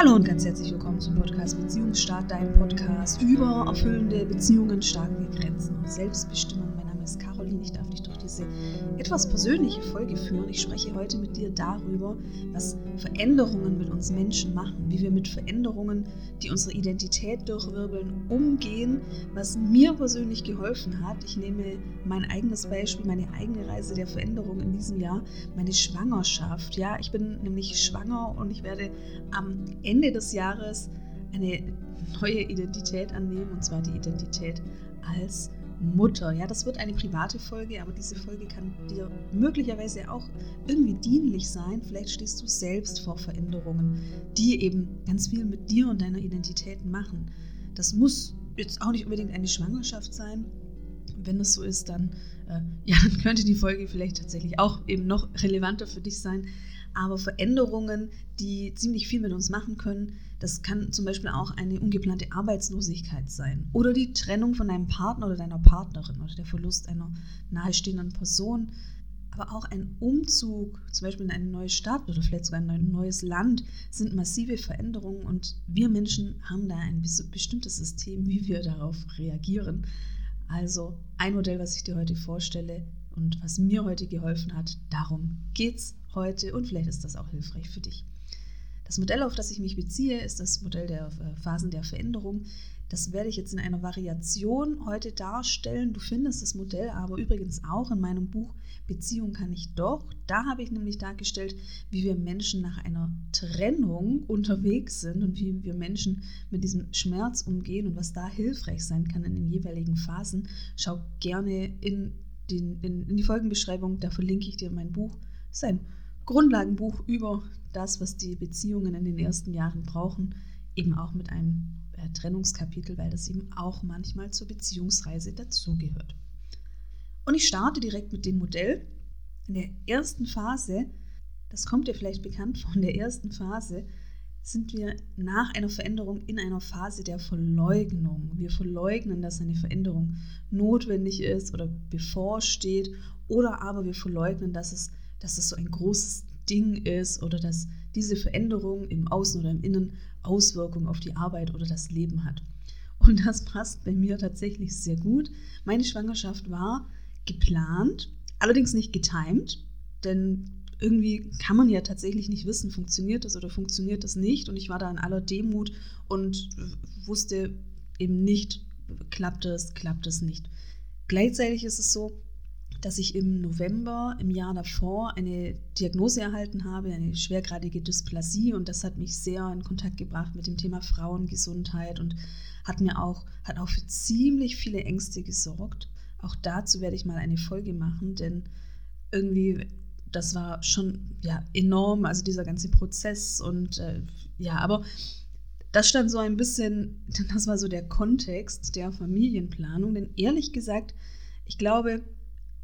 Hallo und ganz herzlich willkommen zum Podcast Beziehungsstart, dein Podcast über erfüllende Beziehungen, starke Grenzen und Selbstbestimmung. Ist Caroline, ich darf dich durch diese etwas persönliche Folge führen. Ich spreche heute mit dir darüber, was Veränderungen mit uns Menschen machen, wie wir mit Veränderungen, die unsere Identität durchwirbeln, umgehen, was mir persönlich geholfen hat. Ich nehme mein eigenes Beispiel, meine eigene Reise der Veränderung in diesem Jahr, meine Schwangerschaft. Ja, ich bin nämlich schwanger und ich werde am Ende des Jahres eine neue Identität annehmen, und zwar die Identität als Mutter. Ja, das wird eine private Folge, aber diese Folge kann dir möglicherweise auch irgendwie dienlich sein. Vielleicht stehst du selbst vor Veränderungen, die eben ganz viel mit dir und deiner Identität machen. Das muss jetzt auch nicht unbedingt eine Schwangerschaft sein. Wenn das so ist, dann, äh, ja, dann könnte die Folge vielleicht tatsächlich auch eben noch relevanter für dich sein aber Veränderungen, die ziemlich viel mit uns machen können. Das kann zum Beispiel auch eine ungeplante Arbeitslosigkeit sein oder die Trennung von deinem Partner oder deiner Partnerin oder der Verlust einer nahestehenden Person. Aber auch ein Umzug, zum Beispiel in eine neue Stadt oder vielleicht sogar in ein neues Land, sind massive Veränderungen und wir Menschen haben da ein bestimmtes System, wie wir darauf reagieren. Also ein Modell, was ich dir heute vorstelle und was mir heute geholfen hat, darum geht's heute und vielleicht ist das auch hilfreich für dich. Das Modell, auf das ich mich beziehe, ist das Modell der äh, Phasen der Veränderung. Das werde ich jetzt in einer Variation heute darstellen. Du findest das Modell aber übrigens auch in meinem Buch Beziehung kann ich doch. Da habe ich nämlich dargestellt, wie wir Menschen nach einer Trennung unterwegs sind und wie wir Menschen mit diesem Schmerz umgehen und was da hilfreich sein kann in den jeweiligen Phasen. Schau gerne in, den, in, in die Folgenbeschreibung, da verlinke ich dir mein Buch. Das ist ein Grundlagenbuch über das, was die Beziehungen in den ersten Jahren brauchen, eben auch mit einem äh, Trennungskapitel, weil das eben auch manchmal zur Beziehungsreise dazugehört. Und ich starte direkt mit dem Modell. In der ersten Phase, das kommt dir vielleicht bekannt von der ersten Phase, sind wir nach einer Veränderung in einer Phase der Verleugnung. Wir verleugnen, dass eine Veränderung notwendig ist oder bevorsteht oder aber wir verleugnen, dass es dass es so ein großes Ding ist oder dass diese Veränderung im Außen oder im Innen Auswirkungen auf die Arbeit oder das Leben hat. Und das passt bei mir tatsächlich sehr gut. Meine Schwangerschaft war geplant, allerdings nicht getimed, denn irgendwie kann man ja tatsächlich nicht wissen, funktioniert das oder funktioniert das nicht. Und ich war da in aller Demut und wusste eben nicht, klappt es, klappt es nicht. Gleichzeitig ist es so, dass ich im November im Jahr davor eine Diagnose erhalten habe, eine schwergradige Dysplasie und das hat mich sehr in Kontakt gebracht mit dem Thema Frauengesundheit und hat mir auch hat auch für ziemlich viele Ängste gesorgt. Auch dazu werde ich mal eine Folge machen, denn irgendwie das war schon ja enorm, also dieser ganze Prozess und äh, ja, aber das stand so ein bisschen, das war so der Kontext der Familienplanung, denn ehrlich gesagt, ich glaube,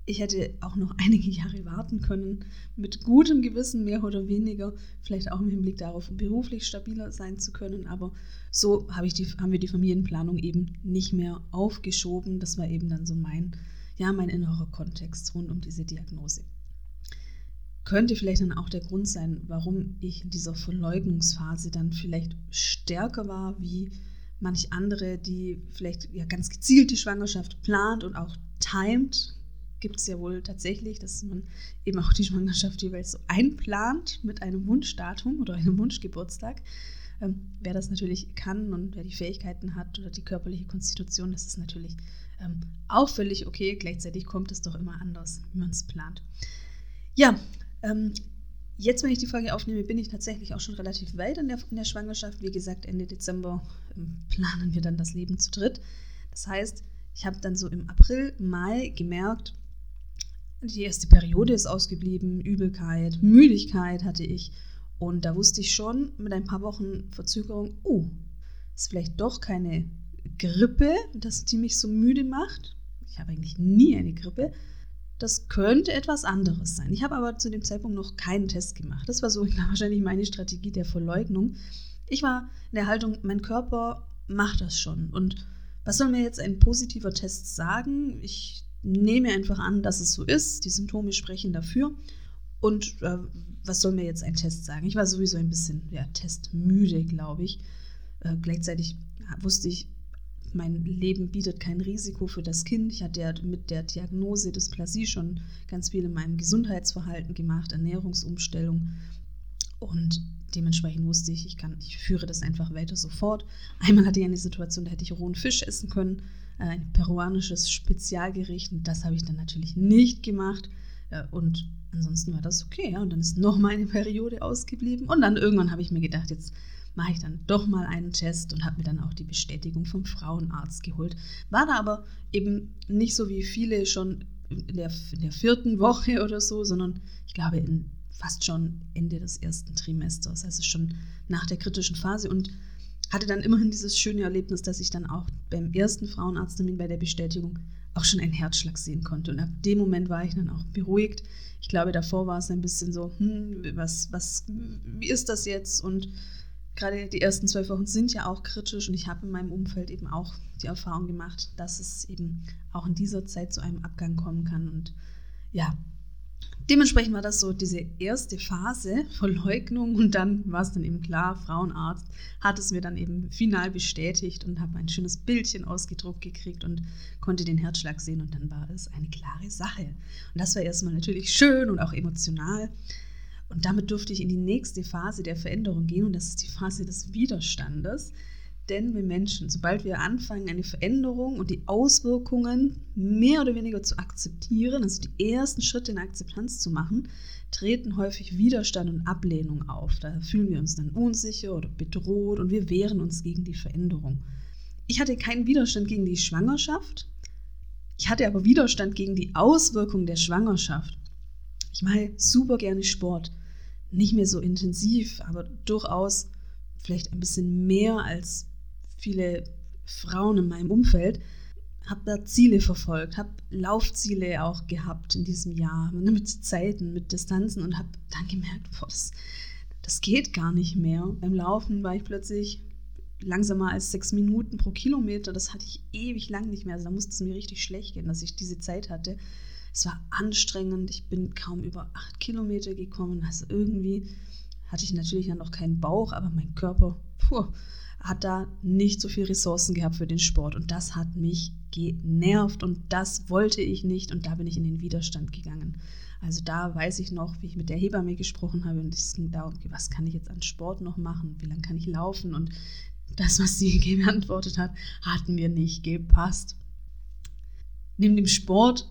ich hätte auch noch einige Jahre warten können, mit gutem Gewissen mehr oder weniger, vielleicht auch im Hinblick darauf, beruflich stabiler sein zu können. Aber so habe ich die, haben wir die Familienplanung eben nicht mehr aufgeschoben. Das war eben dann so mein, ja, mein innerer Kontext rund um diese Diagnose. Könnte vielleicht dann auch der Grund sein, warum ich in dieser Verleugnungsphase dann vielleicht stärker war wie manch andere, die vielleicht ja ganz gezielt die Schwangerschaft plant und auch timet, gibt es ja wohl tatsächlich, dass man eben auch die Schwangerschaft jeweils so einplant mit einem Wunschdatum oder einem Wunschgeburtstag. Ähm, wer das natürlich kann und wer die Fähigkeiten hat oder die körperliche Konstitution, das ist natürlich ähm, auch völlig okay. Gleichzeitig kommt es doch immer anders, wie man es plant. Ja, ähm, jetzt, wenn ich die Folge aufnehme, bin ich tatsächlich auch schon relativ weit in der, in der Schwangerschaft. Wie gesagt, Ende Dezember ähm, planen wir dann das Leben zu dritt. Das heißt, ich habe dann so im April, Mai gemerkt, die erste Periode ist ausgeblieben, Übelkeit, Müdigkeit hatte ich. Und da wusste ich schon mit ein paar Wochen Verzögerung, oh, ist vielleicht doch keine Grippe, dass die mich so müde macht. Ich habe eigentlich nie eine Grippe. Das könnte etwas anderes sein. Ich habe aber zu dem Zeitpunkt noch keinen Test gemacht. Das war so wahrscheinlich meine Strategie der Verleugnung. Ich war in der Haltung, mein Körper macht das schon. Und was soll mir jetzt ein positiver Test sagen? Ich nehme einfach an, dass es so ist. Die Symptome sprechen dafür. Und äh, was soll mir jetzt ein Test sagen? Ich war sowieso ein bisschen ja, testmüde, glaube ich. Äh, gleichzeitig wusste ich, mein Leben bietet kein Risiko für das Kind. Ich hatte ja mit der Diagnose Dysplasie schon ganz viel in meinem Gesundheitsverhalten gemacht, Ernährungsumstellung. Und dementsprechend wusste ich, ich, kann, ich führe das einfach weiter sofort. Einmal hatte ich eine Situation, da hätte ich rohen Fisch essen können, ein peruanisches Spezialgericht. Und das habe ich dann natürlich nicht gemacht. Äh, und ansonsten war das okay. Und dann ist noch meine Periode ausgeblieben. Und dann irgendwann habe ich mir gedacht, jetzt mache ich dann doch mal einen Test und habe mir dann auch die Bestätigung vom Frauenarzt geholt. War da aber eben nicht so wie viele schon in der, in der vierten Woche oder so, sondern ich glaube in fast schon Ende des ersten Trimesters, also schon nach der kritischen Phase und hatte dann immerhin dieses schöne Erlebnis, dass ich dann auch beim ersten Frauenarzttermin bei der Bestätigung auch schon einen Herzschlag sehen konnte. Und ab dem Moment war ich dann auch beruhigt. Ich glaube, davor war es ein bisschen so, hm, was, was, wie ist das jetzt? Und gerade die ersten zwölf Wochen sind ja auch kritisch und ich habe in meinem Umfeld eben auch die Erfahrung gemacht, dass es eben auch in dieser Zeit zu einem Abgang kommen kann. Und ja, dementsprechend war das so diese erste Phase Verleugnung und dann war es dann eben klar, Frauenarzt hat es mir dann eben final bestätigt und habe ein schönes Bildchen ausgedruckt gekriegt und konnte den Herzschlag sehen und dann war es eine klare Sache. Und das war erstmal natürlich schön und auch emotional. Und damit durfte ich in die nächste Phase der Veränderung gehen und das ist die Phase des Widerstandes. Denn wir Menschen, sobald wir anfangen, eine Veränderung und die Auswirkungen mehr oder weniger zu akzeptieren, also die ersten Schritte in Akzeptanz zu machen, treten häufig Widerstand und Ablehnung auf. Da fühlen wir uns dann unsicher oder bedroht und wir wehren uns gegen die Veränderung. Ich hatte keinen Widerstand gegen die Schwangerschaft, ich hatte aber Widerstand gegen die Auswirkungen der Schwangerschaft. Ich mache super gerne Sport nicht mehr so intensiv, aber durchaus vielleicht ein bisschen mehr als viele Frauen in meinem Umfeld, habe da Ziele verfolgt, habe Laufziele auch gehabt in diesem Jahr, mit Zeiten, mit Distanzen und habe dann gemerkt, boah, das, das geht gar nicht mehr. Beim Laufen war ich plötzlich langsamer als sechs Minuten pro Kilometer. Das hatte ich ewig lang nicht mehr. Also da musste es mir richtig schlecht gehen, dass ich diese Zeit hatte. Es war anstrengend. Ich bin kaum über acht Kilometer gekommen. Also irgendwie hatte ich natürlich ja noch keinen Bauch, aber mein Körper puh, hat da nicht so viel Ressourcen gehabt für den Sport. Und das hat mich genervt und das wollte ich nicht. Und da bin ich in den Widerstand gegangen. Also da weiß ich noch, wie ich mit der Hebamme gesprochen habe und es ging darum, was kann ich jetzt an Sport noch machen, wie lange kann ich laufen und das, was sie geantwortet hat, hat mir nicht gepasst. Neben dem Sport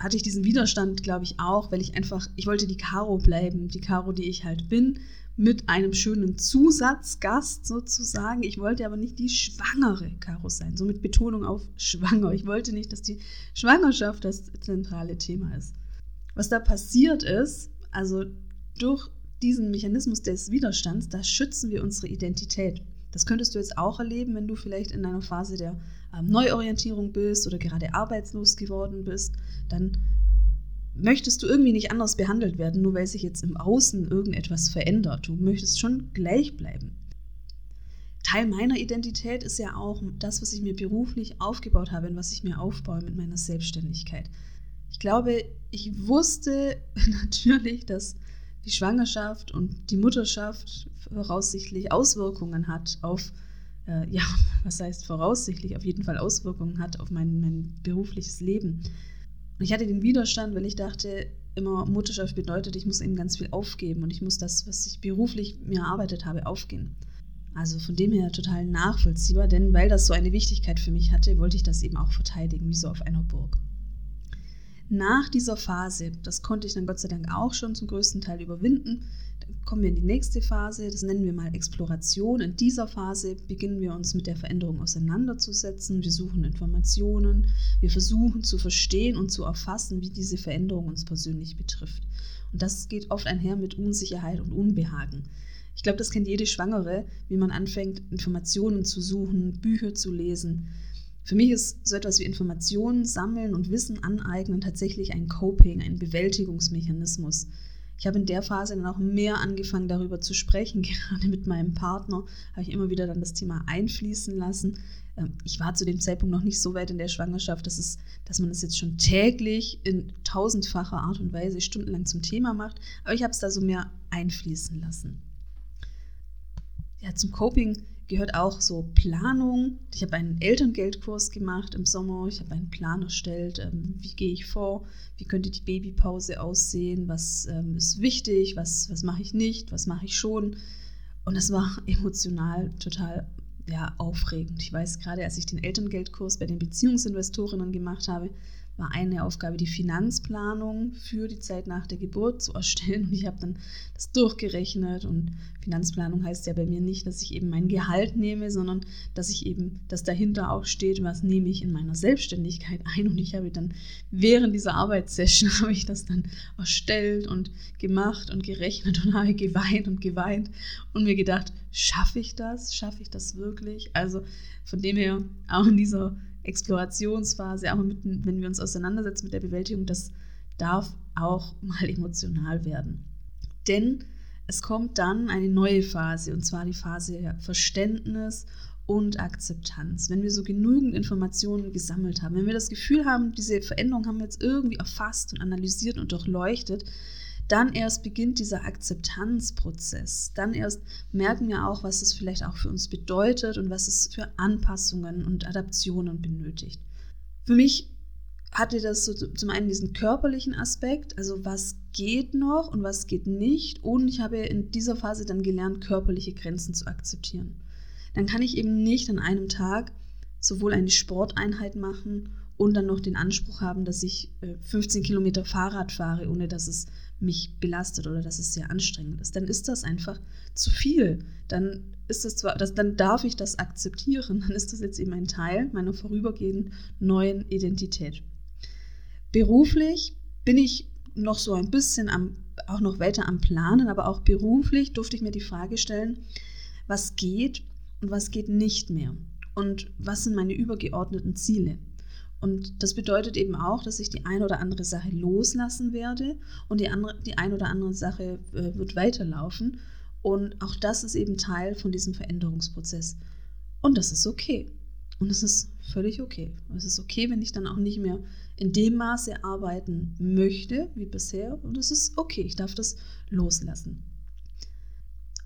hatte ich diesen Widerstand, glaube ich, auch, weil ich einfach, ich wollte die Caro bleiben, die Caro, die ich halt bin, mit einem schönen Zusatzgast sozusagen. Ich wollte aber nicht die schwangere Caro sein, so mit Betonung auf schwanger. Ich wollte nicht, dass die Schwangerschaft das zentrale Thema ist. Was da passiert ist, also durch diesen Mechanismus des Widerstands, da schützen wir unsere Identität. Das könntest du jetzt auch erleben, wenn du vielleicht in einer Phase der ähm, Neuorientierung bist oder gerade arbeitslos geworden bist. Dann möchtest du irgendwie nicht anders behandelt werden, nur weil sich jetzt im Außen irgendetwas verändert. Du möchtest schon gleich bleiben. Teil meiner Identität ist ja auch das, was ich mir beruflich aufgebaut habe und was ich mir aufbaue mit meiner Selbstständigkeit. Ich glaube, ich wusste natürlich, dass die Schwangerschaft und die Mutterschaft voraussichtlich Auswirkungen hat auf, äh, ja, was heißt voraussichtlich, auf jeden Fall Auswirkungen hat auf mein, mein berufliches Leben. Und ich hatte den Widerstand, weil ich dachte, immer Mutterschaft bedeutet, ich muss eben ganz viel aufgeben und ich muss das, was ich beruflich mir erarbeitet habe, aufgehen. Also von dem her total nachvollziehbar, denn weil das so eine Wichtigkeit für mich hatte, wollte ich das eben auch verteidigen, wie so auf einer Burg. Nach dieser Phase, das konnte ich dann Gott sei Dank auch schon zum größten Teil überwinden, dann kommen wir in die nächste Phase, das nennen wir mal Exploration. In dieser Phase beginnen wir uns mit der Veränderung auseinanderzusetzen. Wir suchen Informationen, wir versuchen zu verstehen und zu erfassen, wie diese Veränderung uns persönlich betrifft. Und das geht oft einher mit Unsicherheit und Unbehagen. Ich glaube, das kennt jede Schwangere, wie man anfängt, Informationen zu suchen, Bücher zu lesen, für mich ist so etwas wie Informationen sammeln und Wissen aneignen tatsächlich ein Coping, ein Bewältigungsmechanismus. Ich habe in der Phase dann auch mehr angefangen, darüber zu sprechen. Gerade mit meinem Partner habe ich immer wieder dann das Thema einfließen lassen. Ähm, ich war zu dem Zeitpunkt noch nicht so weit in der Schwangerschaft, dass, es, dass man das jetzt schon täglich in tausendfacher Art und Weise stundenlang zum Thema macht. Aber ich habe es da so mehr einfließen lassen. Ja, zum Coping gehört auch so Planung. Ich habe einen Elterngeldkurs gemacht im Sommer. Ich habe einen Plan erstellt. Ähm, wie gehe ich vor? Wie könnte die Babypause aussehen? Was ähm, ist wichtig? Was, was mache ich nicht? Was mache ich schon? Und das war emotional total ja, aufregend. Ich weiß gerade, als ich den Elterngeldkurs bei den Beziehungsinvestorinnen gemacht habe, war eine Aufgabe, die Finanzplanung für die Zeit nach der Geburt zu erstellen. Und ich habe dann das durchgerechnet. Und Finanzplanung heißt ja bei mir nicht, dass ich eben mein Gehalt nehme, sondern dass ich eben, dass dahinter auch steht, was nehme ich in meiner Selbstständigkeit ein. Und ich habe dann während dieser Arbeitssession habe ich das dann erstellt und gemacht und gerechnet und habe geweint und geweint und mir gedacht, schaffe ich das? Schaffe ich das wirklich? Also von dem her auch in dieser Explorationsphase, auch mit, wenn wir uns auseinandersetzen mit der Bewältigung, das darf auch mal emotional werden. Denn es kommt dann eine neue Phase, und zwar die Phase Verständnis und Akzeptanz. Wenn wir so genügend Informationen gesammelt haben, wenn wir das Gefühl haben, diese Veränderung haben wir jetzt irgendwie erfasst und analysiert und durchleuchtet, dann erst beginnt dieser Akzeptanzprozess. Dann erst merken wir auch, was es vielleicht auch für uns bedeutet und was es für Anpassungen und Adaptionen benötigt. Für mich hatte das so zum einen diesen körperlichen Aspekt, also was geht noch und was geht nicht. Und ich habe in dieser Phase dann gelernt, körperliche Grenzen zu akzeptieren. Dann kann ich eben nicht an einem Tag sowohl eine Sporteinheit machen und dann noch den Anspruch haben, dass ich 15 äh, Kilometer Fahrrad fahre, ohne dass es mich belastet oder dass es sehr anstrengend ist, dann ist das einfach zu viel. Dann ist das zwar, das, dann darf ich das akzeptieren, dann ist das jetzt eben ein Teil meiner vorübergehenden neuen Identität. Beruflich bin ich noch so ein bisschen am, auch noch weiter am Planen, aber auch beruflich durfte ich mir die Frage stellen, was geht und was geht nicht mehr und was sind meine übergeordneten Ziele. Und das bedeutet eben auch, dass ich die eine oder andere Sache loslassen werde und die, andere, die eine oder andere Sache äh, wird weiterlaufen. Und auch das ist eben Teil von diesem Veränderungsprozess. Und das ist okay. Und es ist völlig okay. Es ist okay, wenn ich dann auch nicht mehr in dem Maße arbeiten möchte wie bisher. Und es ist okay, ich darf das loslassen.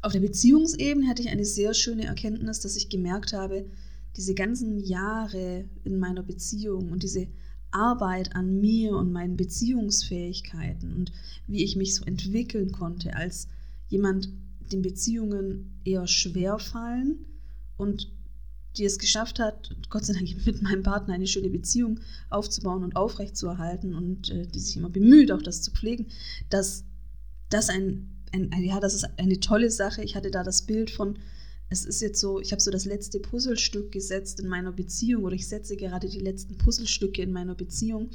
Auf der Beziehungsebene hatte ich eine sehr schöne Erkenntnis, dass ich gemerkt habe, diese ganzen Jahre in meiner Beziehung und diese Arbeit an mir und meinen Beziehungsfähigkeiten und wie ich mich so entwickeln konnte als jemand, dem Beziehungen eher schwer fallen und die es geschafft hat, Gott sei Dank mit meinem Partner eine schöne Beziehung aufzubauen und aufrechtzuerhalten und äh, die sich immer bemüht, auch das zu pflegen, dass das ein, ein, ja, das ist eine tolle Sache. Ich hatte da das Bild von es ist jetzt so, ich habe so das letzte Puzzlestück gesetzt in meiner Beziehung oder ich setze gerade die letzten Puzzlestücke in meiner Beziehung,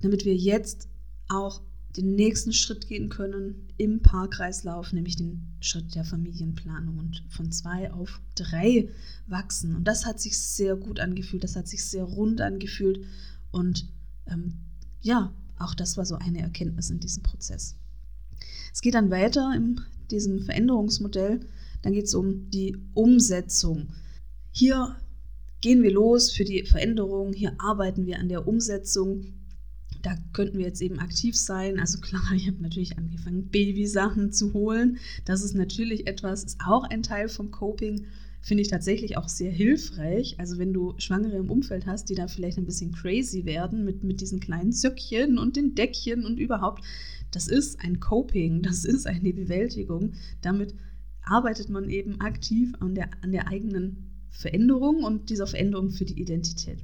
damit wir jetzt auch den nächsten Schritt gehen können im Paarkreislauf, nämlich den Schritt der Familienplanung und von zwei auf drei wachsen. Und das hat sich sehr gut angefühlt, das hat sich sehr rund angefühlt und ähm, ja, auch das war so eine Erkenntnis in diesem Prozess. Es geht dann weiter in diesem Veränderungsmodell dann geht es um die Umsetzung. Hier gehen wir los für die Veränderung, hier arbeiten wir an der Umsetzung. Da könnten wir jetzt eben aktiv sein. Also klar, ich habe natürlich angefangen, Babysachen zu holen. Das ist natürlich etwas, ist auch ein Teil vom Coping. Finde ich tatsächlich auch sehr hilfreich. Also wenn du Schwangere im Umfeld hast, die da vielleicht ein bisschen crazy werden mit, mit diesen kleinen Zöckchen und den Deckchen und überhaupt, das ist ein Coping, das ist eine Bewältigung. Damit arbeitet man eben aktiv an der, an der eigenen Veränderung und dieser Veränderung für die Identität.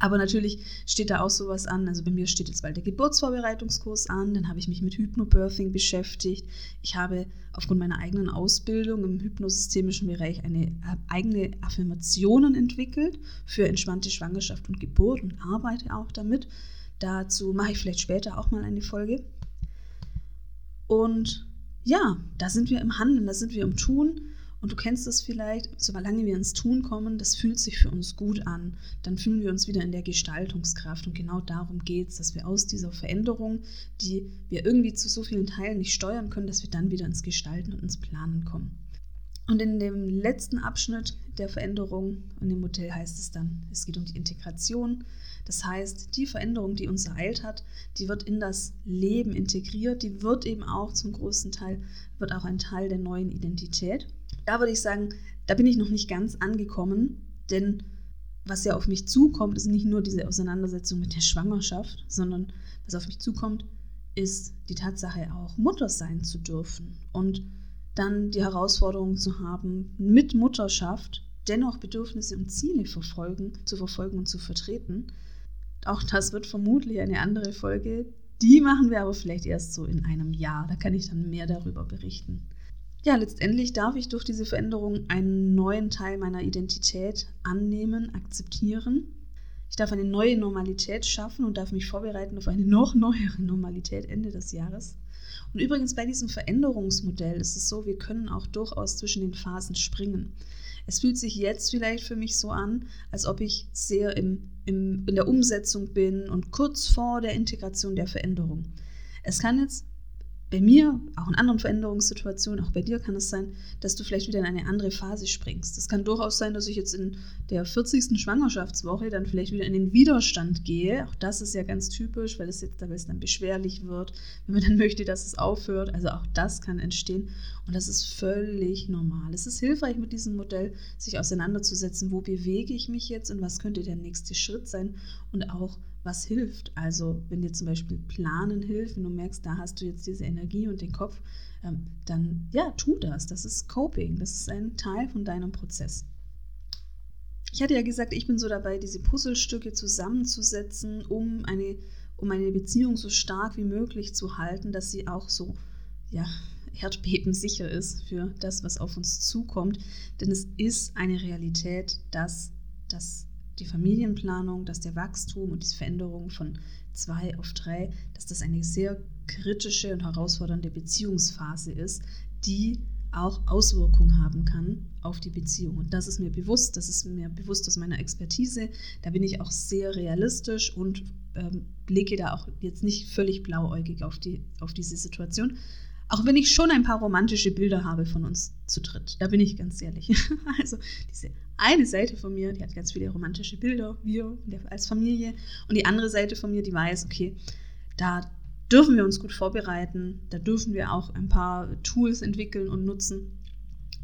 Aber natürlich steht da auch sowas an. Also bei mir steht jetzt bald der Geburtsvorbereitungskurs an. Dann habe ich mich mit Hypnobirthing beschäftigt. Ich habe aufgrund meiner eigenen Ausbildung im hypnosystemischen Bereich eine äh, eigene Affirmationen entwickelt für entspannte Schwangerschaft und Geburt und arbeite auch damit. Dazu mache ich vielleicht später auch mal eine Folge. Und ja, da sind wir im Handeln, da sind wir im Tun Und du kennst es vielleicht, solange wir ins Tun kommen, das fühlt sich für uns gut an. Dann fühlen wir uns wieder in der Gestaltungskraft. Und genau darum geht es, dass wir aus dieser Veränderung, die wir irgendwie zu so vielen Teilen nicht steuern können, dass wir dann wieder ins Gestalten und ins Planen kommen. Und in dem letzten Abschnitt der Veränderung in dem Modell heißt es dann, es geht um die Integration. Das heißt, die Veränderung, die uns ereilt hat, die wird in das Leben integriert, die wird eben auch zum großen Teil, wird auch ein Teil der neuen Identität. Da würde ich sagen, da bin ich noch nicht ganz angekommen, denn was ja auf mich zukommt, ist nicht nur diese Auseinandersetzung mit der Schwangerschaft, sondern was auf mich zukommt, ist die Tatsache auch Mutter sein zu dürfen und dann die Herausforderung zu haben, mit Mutterschaft dennoch Bedürfnisse und Ziele verfolgen, zu verfolgen und zu vertreten. Auch das wird vermutlich eine andere Folge. Die machen wir aber vielleicht erst so in einem Jahr. Da kann ich dann mehr darüber berichten. Ja, letztendlich darf ich durch diese Veränderung einen neuen Teil meiner Identität annehmen, akzeptieren. Ich darf eine neue Normalität schaffen und darf mich vorbereiten auf eine noch neuere Normalität Ende des Jahres. Und übrigens bei diesem Veränderungsmodell ist es so, wir können auch durchaus zwischen den Phasen springen. Es fühlt sich jetzt vielleicht für mich so an, als ob ich sehr im, im, in der Umsetzung bin und kurz vor der Integration der Veränderung. Es kann jetzt bei mir, auch in anderen Veränderungssituationen, auch bei dir kann es sein, dass du vielleicht wieder in eine andere Phase springst. Es kann durchaus sein, dass ich jetzt in der 40. Schwangerschaftswoche dann vielleicht wieder in den Widerstand gehe. Auch das ist ja ganz typisch, weil es jetzt es dann beschwerlich wird, wenn man dann möchte, dass es aufhört. Also auch das kann entstehen und das ist völlig normal. Es ist hilfreich mit diesem Modell, sich auseinanderzusetzen, wo bewege ich mich jetzt und was könnte der nächste Schritt sein und auch was hilft. Also wenn dir zum Beispiel Planen hilft, wenn du merkst, da hast du jetzt diese Energie und den Kopf, ähm, dann ja, tu das. Das ist Coping. Das ist ein Teil von deinem Prozess. Ich hatte ja gesagt, ich bin so dabei, diese Puzzlestücke zusammenzusetzen, um eine, um eine Beziehung so stark wie möglich zu halten, dass sie auch so, ja, erdbebensicher ist für das, was auf uns zukommt. Denn es ist eine Realität, dass das die Familienplanung, dass der Wachstum und die Veränderung von zwei auf drei, dass das eine sehr kritische und herausfordernde Beziehungsphase ist, die auch Auswirkungen haben kann auf die Beziehung. Und das ist mir bewusst, das ist mir bewusst aus meiner Expertise. Da bin ich auch sehr realistisch und ähm, blicke da auch jetzt nicht völlig blauäugig auf, die, auf diese Situation. Auch wenn ich schon ein paar romantische Bilder habe von uns zu dritt. Da bin ich ganz ehrlich. Also diese eine Seite von mir, die hat ganz viele romantische Bilder, wir als Familie. Und die andere Seite von mir, die weiß, okay, da dürfen wir uns gut vorbereiten, da dürfen wir auch ein paar Tools entwickeln und nutzen.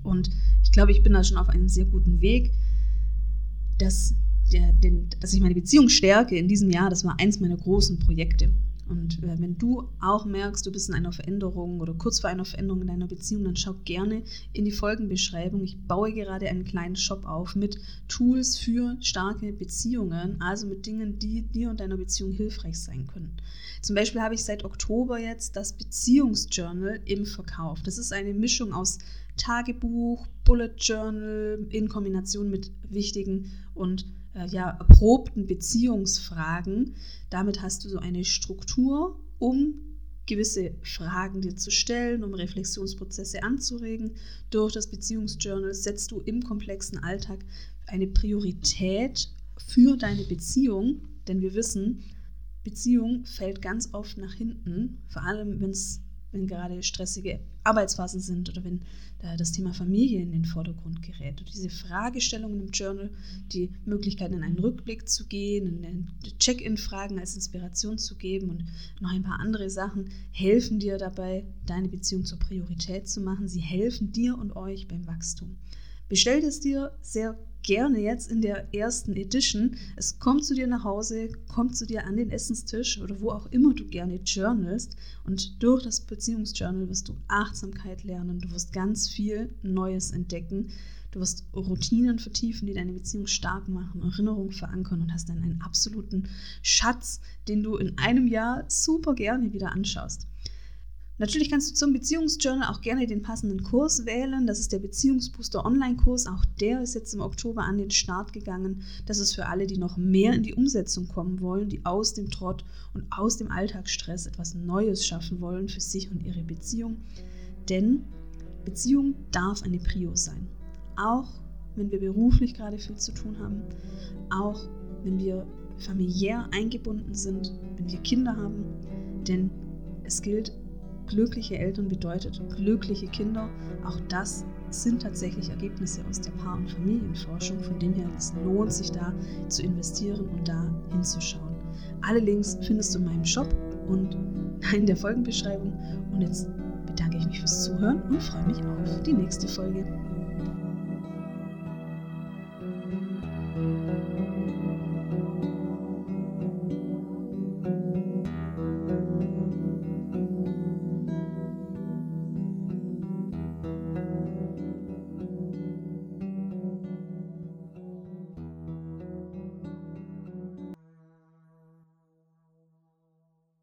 Und ich glaube, ich bin da schon auf einem sehr guten Weg, dass, der, den, dass ich meine Beziehung stärke in diesem Jahr. Das war eins meiner großen Projekte. Und äh, wenn du auch merkst, du bist in einer Veränderung oder kurz vor einer Veränderung in deiner Beziehung, dann schau gerne in die Folgenbeschreibung. Ich baue gerade einen kleinen Shop auf mit Tools für starke Beziehungen, also mit Dingen, die dir und deiner Beziehung hilfreich sein können. Zum Beispiel habe ich seit Oktober jetzt das Beziehungsjournal im Verkauf. Das ist eine Mischung aus Tagebuch, Bullet Journal in Kombination mit wichtigen und äh, ja, erprobten Beziehungsfragen. Damit hast du so eine Struktur, um gewisse Fragen dir zu stellen, um Reflexionsprozesse anzuregen. Durch das Beziehungsjournal setzt du im komplexen Alltag eine Priorität für deine Beziehung, denn wir wissen, Beziehung fällt ganz oft nach hinten, vor allem wenn es wenn gerade stressige Arbeitsphasen sind oder wenn da das Thema Familie in den Vordergrund gerät. Und diese Fragestellungen im Journal, die Möglichkeit in einen Rückblick zu gehen, in Check-in-Fragen als Inspiration zu geben und noch ein paar andere Sachen, helfen dir dabei, deine Beziehung zur Priorität zu machen. Sie helfen dir und euch beim Wachstum. Bestell es dir sehr gerne jetzt in der ersten Edition. Es kommt zu dir nach Hause, kommt zu dir an den Essenstisch oder wo auch immer du gerne journalst. Und durch das Beziehungsjournal wirst du Achtsamkeit lernen, du wirst ganz viel Neues entdecken. Du wirst Routinen vertiefen, die deine Beziehung stark machen, Erinnerungen verankern und hast dann einen absoluten Schatz, den du in einem Jahr super gerne wieder anschaust. Natürlich kannst du zum Beziehungsjournal auch gerne den passenden Kurs wählen. Das ist der Beziehungsbooster Online-Kurs. Auch der ist jetzt im Oktober an den Start gegangen. Das ist für alle, die noch mehr in die Umsetzung kommen wollen, die aus dem Trott und aus dem Alltagsstress etwas Neues schaffen wollen für sich und ihre Beziehung. Denn Beziehung darf eine Prio sein. Auch wenn wir beruflich gerade viel zu tun haben, auch wenn wir familiär eingebunden sind, wenn wir Kinder haben. Denn es gilt, glückliche Eltern bedeutet glückliche Kinder. Auch das sind tatsächlich Ergebnisse aus der Paar- und Familienforschung. Von dem her, es lohnt sich da zu investieren und da hinzuschauen. Alle Links findest du in meinem Shop und in der Folgenbeschreibung. Und jetzt bedanke ich mich fürs Zuhören und freue mich auf die nächste Folge.